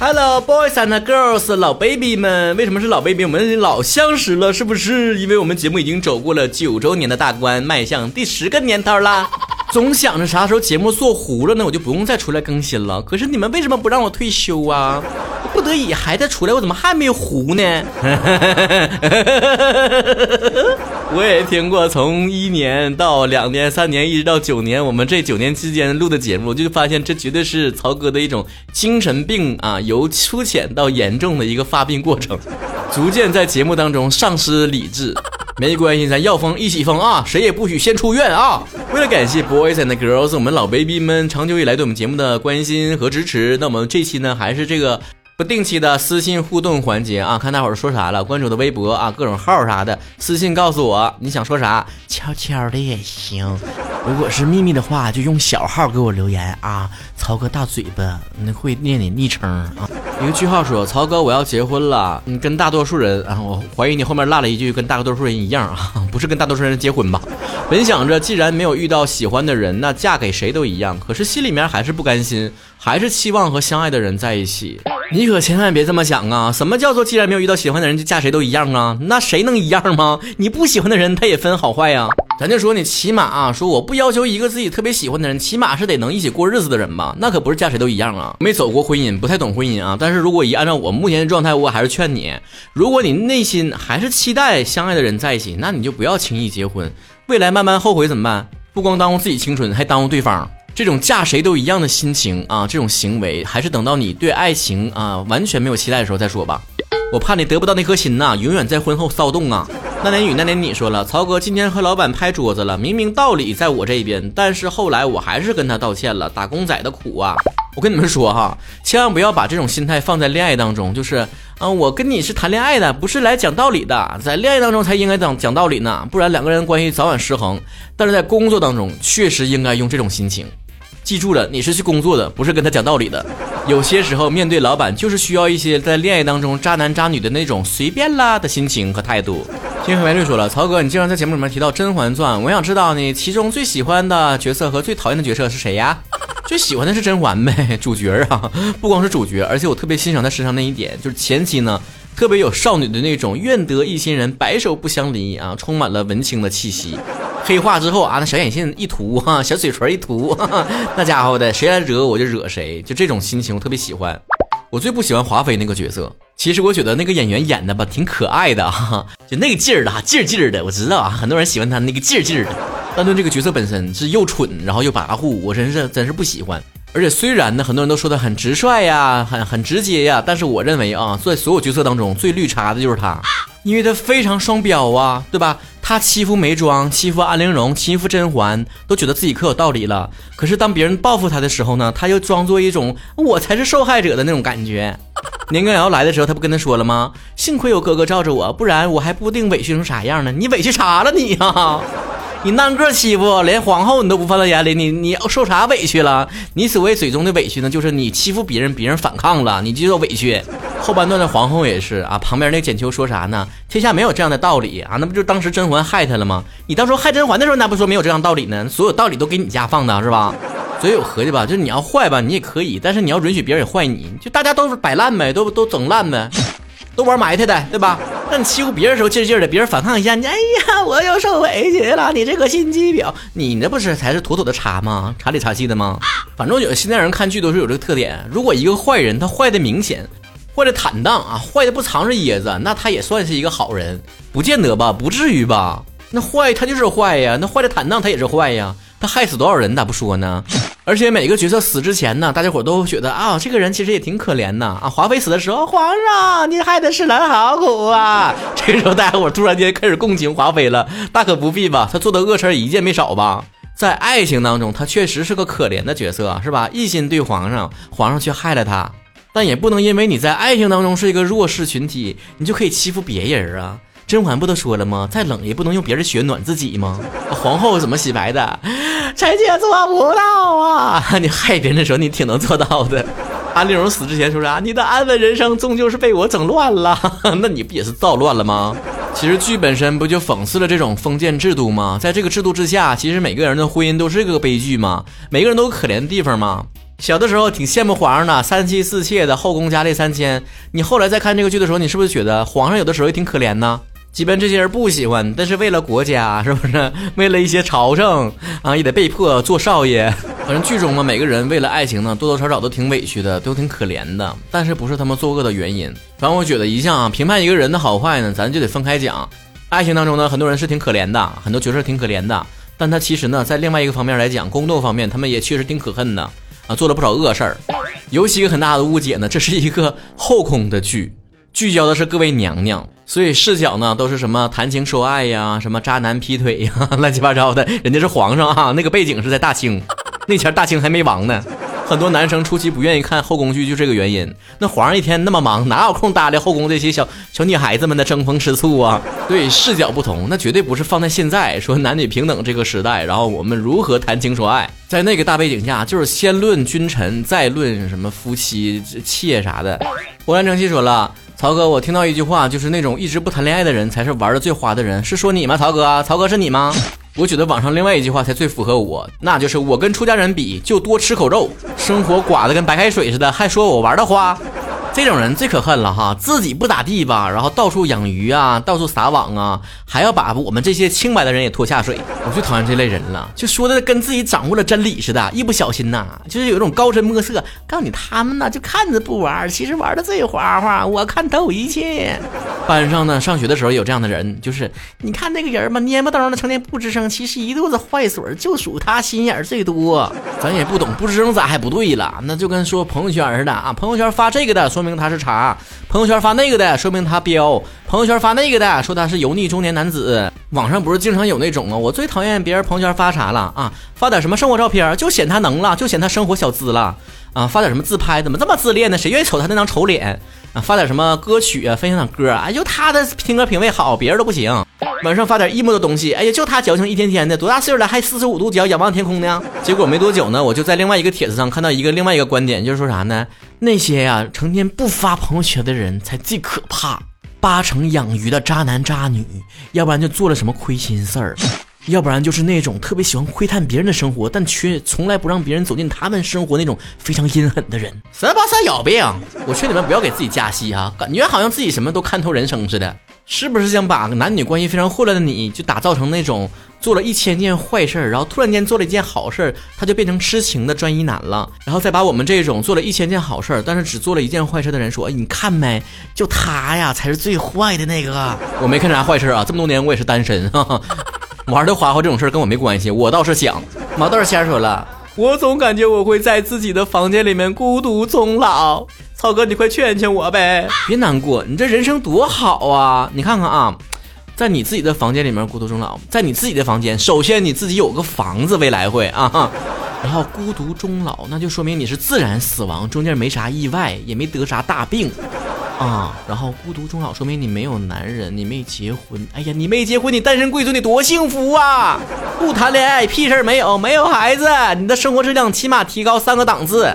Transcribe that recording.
Hello boys and girls，老 baby 们，为什么是老 baby？我们老相识了，是不是？因为我们节目已经走过了九周年的大关，迈向第十个年头啦。总想着啥时候节目做糊了呢，我就不用再出来更新了。可是你们为什么不让我退休啊？不得已还得出来，我怎么还没糊呢？我也听过从一年到两年、三年，一直到九年，我们这九年期间录的节目，就发现这绝对是曹哥的一种精神病啊，由粗浅到严重的一个发病过程，逐渐在节目当中丧失理智。没关系，咱要疯一起疯啊！谁也不许先出院啊！为了感谢 boys and girls，我们老 baby 们长久以来对我们节目的关心和支持，那我们这期呢还是这个不定期的私信互动环节啊，看大伙儿说啥了，关注我的微博啊，各种号啥的，私信告诉我你想说啥，悄悄的也行。如果是秘密的话，就用小号给我留言啊。曹哥大嘴巴，那会念你昵称啊。一个句号说：“曹哥，我要结婚了。你跟大多数人啊，我怀疑你后面落了一句跟大多数人一样啊，不是跟大多数人结婚吧？本想着既然没有遇到喜欢的人，那嫁给谁都一样。可是心里面还是不甘心，还是期望和相爱的人在一起。你可千万别这么想啊！什么叫做既然没有遇到喜欢的人就嫁谁都一样啊？那谁能一样吗？你不喜欢的人他也分好坏呀。咱就说你起码啊，说我不要求一个自己特别喜欢的人，起码是得能一起过日子的人吧？那可不是嫁谁都一样啊。没走过婚姻，不太懂婚姻啊。但是如果一按照我目前的状态，我还是劝你，如果你内心还是期待相爱的人在一起，那你就不要轻易结婚。未来慢慢后悔怎么办？不光耽误自己青春，还耽误对方。这种嫁谁都一样的心情啊，这种行为，还是等到你对爱情啊完全没有期待的时候再说吧。我怕你得不到那颗心呐，永远在婚后骚动啊。那年雨那年你说了，曹哥今天和老板拍桌子了，明明道理在我这边，但是后来我还是跟他道歉了。打工仔的苦啊！我跟你们说哈，千万不要把这种心态放在恋爱当中，就是啊，我跟你是谈恋爱的，不是来讲道理的，在恋爱当中才应该讲讲道理呢，不然两个人关系早晚失衡。但是在工作当中，确实应该用这种心情。记住了，你是去工作的，不是跟他讲道理的。有些时候面对老板，就是需要一些在恋爱当中渣男渣女的那种随便啦的心情和态度。天和白绿说了，曹哥，你经常在节目里面提到《甄嬛传》，我想知道你其中最喜欢的角色和最讨厌的角色是谁呀？最喜欢的是甄嬛呗，主角啊，不光是主角，而且我特别欣赏她身上那一点，就是前期呢。特别有少女的那种愿得一心人，白首不相离啊，充满了文青的气息。黑化之后啊，那小眼线一涂哈，小嘴唇一涂，哈 哈那家伙的谁来惹我就惹谁，就这种心情我特别喜欢。我最不喜欢华妃那个角色，其实我觉得那个演员演的吧挺可爱的哈哈，就那个劲儿的哈，劲儿劲儿的。我知道啊，很多人喜欢他那个劲儿劲儿的，但对这个角色本身是又蠢然后又跋扈，我真是真是不喜欢。而且虽然呢，很多人都说他很直率呀，很很直接呀，但是我认为啊，在所有角色当中最绿茶的就是他，因为他非常双标啊，对吧？他欺负眉庄，欺负安陵容，欺负甄嬛，都觉得自己可有道理了。可是当别人报复他的时候呢，他又装作一种我才是受害者的那种感觉。年羹尧来的时候，他不跟他说了吗？幸亏有哥哥罩着我，不然我还不定委屈成啥样呢。你委屈啥了你呀？你单个欺负，连皇后你都不放在眼里，你你受啥委屈了？你所谓嘴中的委屈呢，就是你欺负别人，别人反抗了，你就叫委屈。后半段的皇后也是啊，旁边那简秋说啥呢？天下没有这样的道理啊，那不就当时甄嬛害他了吗？你当初害甄嬛的时候，那不说没有这样道理呢？所有道理都给你家放的是吧？所以我合计吧，就是你要坏吧，你也可以，但是你要允许别人也坏你，就大家都是摆烂呗，都都整烂呗。都玩埋汰的，对吧？那你欺负别人时候劲劲的，别人反抗一下，你哎呀，我又受委屈了。你这个心机婊，你那不是才是妥妥的茶吗？茶里茶气的吗？反正我觉得现在人看剧都是有这个特点。如果一个坏人他坏的明显，坏的坦荡啊，坏的不藏着掖着，那他也算是一个好人，不见得吧？不至于吧？那坏他就是坏呀，那坏的坦荡他也是坏呀。他害死多少人咋不说呢？而且每个角色死之前呢，大家伙都觉得啊，这个人其实也挺可怜的啊。华妃死的时候，皇上你害的是人好苦啊。这个时候大家伙突然间开始共情华妃了，大可不必吧？他做的恶事一件没少吧？在爱情当中，他确实是个可怜的角色，是吧？一心对皇上，皇上却害了他，但也不能因为你在爱情当中是一个弱势群体，你就可以欺负别人啊。甄嬛不都说了吗？再冷也不能用别人血暖自己吗？皇后怎么洗白的？臣妾做不到啊！你害别人的时候，你挺能做到的。安陵容死之前说啥？你的安稳人生终究是被我整乱了。那你不也是造乱了吗？其实剧本身不就讽刺了这种封建制度吗？在这个制度之下，其实每个人的婚姻都是个悲剧吗？每个人都有可怜的地方吗？小的时候挺羡慕皇上的，三妻四妾的，后宫佳丽三千。你后来再看这个剧的时候，你是不是觉得皇上有的时候也挺可怜呢？即便这些人不喜欢，但是为了国家，是不是？为了一些朝政啊，也得被迫做少爷。反正剧中嘛，每个人为了爱情呢，多多少少都挺委屈的，都挺可怜的。但是不是他们作恶的原因。反正我觉得一向啊，评判一个人的好坏呢，咱就得分开讲。爱情当中呢，很多人是挺可怜的，很多角色挺可怜的。但他其实呢，在另外一个方面来讲，宫斗方面，他们也确实挺可恨的啊，做了不少恶事儿。尤其一个很大的误解呢，这是一个后宫的剧。聚焦的是各位娘娘，所以视角呢都是什么谈情说爱呀，什么渣男劈腿呀，乱七八糟的。人家是皇上啊，那个背景是在大清，那前大清还没亡呢。很多男生初期不愿意看后宫剧，就这个原因。那皇上一天那么忙，哪有空搭理后宫这些小小女孩子们的争风吃醋啊？对，视角不同，那绝对不是放在现在说男女平等这个时代，然后我们如何谈情说爱，在那个大背景下，就是先论君臣，再论什么夫妻妾啥的。胡兰成器说了。曹哥，我听到一句话，就是那种一直不谈恋爱的人才是玩的最花的人，是说你吗？曹哥，曹哥是你吗？我觉得网上另外一句话才最符合我，那就是我跟出家人比，就多吃口肉，生活寡的跟白开水似的，还说我玩的花。这种人最可恨了哈，自己不咋地吧，然后到处养鱼啊，到处撒网啊，还要把我们这些清白的人也拖下水。我最讨厌这类人了，就说的跟自己掌握了真理似的，一不小心呐，就是有一种高深莫测。告诉你，他们呢就看着不玩，其实玩的最花花，我看透一切。班上呢，上学的时候有这样的人，就是你看那个人嘛，蔫不登的，成天不吱声，其实一肚子坏水，就属他心眼最多。咱也不懂，不吱声咋还不对了？那就跟说朋友圈似的啊，朋友圈发这个的，说明。说明他是茶，朋友圈发那个的，说明他彪；朋友圈发那个的，说他是油腻中年男子。网上不是经常有那种吗，我最讨厌别人朋友圈发啥了啊？发点什么生活照片，就显他能了，就显他生活小资了啊！发点什么自拍，怎么这么自恋呢？谁愿意瞅他那张丑脸啊？发点什么歌曲啊，分享点歌，哎，就他的听歌品味好，别人都不行。晚上发点 emo 的东西，哎呀，就他矫情一天天的，多大岁数了还四十五度角仰望天空呢？结果没多久呢，我就在另外一个帖子上看到一个另外一个观点，就是说啥呢？那些呀成天不发朋友圈的人才最可怕，八成养鱼的渣男渣女，要不然就做了什么亏心事儿，要不然就是那种特别喜欢窥探别人的生活，但却从来不让别人走进他们生活那种非常阴狠的人。三八三有病！我劝你们不要给自己加戏啊，感觉好像自己什么都看透人生似的。是不是想把男女关系非常混乱的你就打造成那种做了一千件坏事然后突然间做了一件好事他就变成痴情的专一男了，然后再把我们这种做了一千件好事但是只做了一件坏事的人说，哎你看没，就他呀才是最坏的那个。我没看啥坏事啊，这么多年我也是单身，玩的花花这种事跟我没关系，我倒是想。毛豆先说了，我总感觉我会在自己的房间里面孤独终老。曹哥，你快劝劝我呗！别难过，你这人生多好啊！你看看啊，在你自己的房间里面孤独终老，在你自己的房间，首先你自己有个房子，未来会啊，然后孤独终老，那就说明你是自然死亡，中间没啥意外，也没得啥大病。啊，然后孤独终老，说明你没有男人，你没结婚。哎呀，你没结婚，你单身贵族，你多幸福啊！不谈恋爱，屁事儿没有，没有孩子，你的生活质量起码提高三个档次。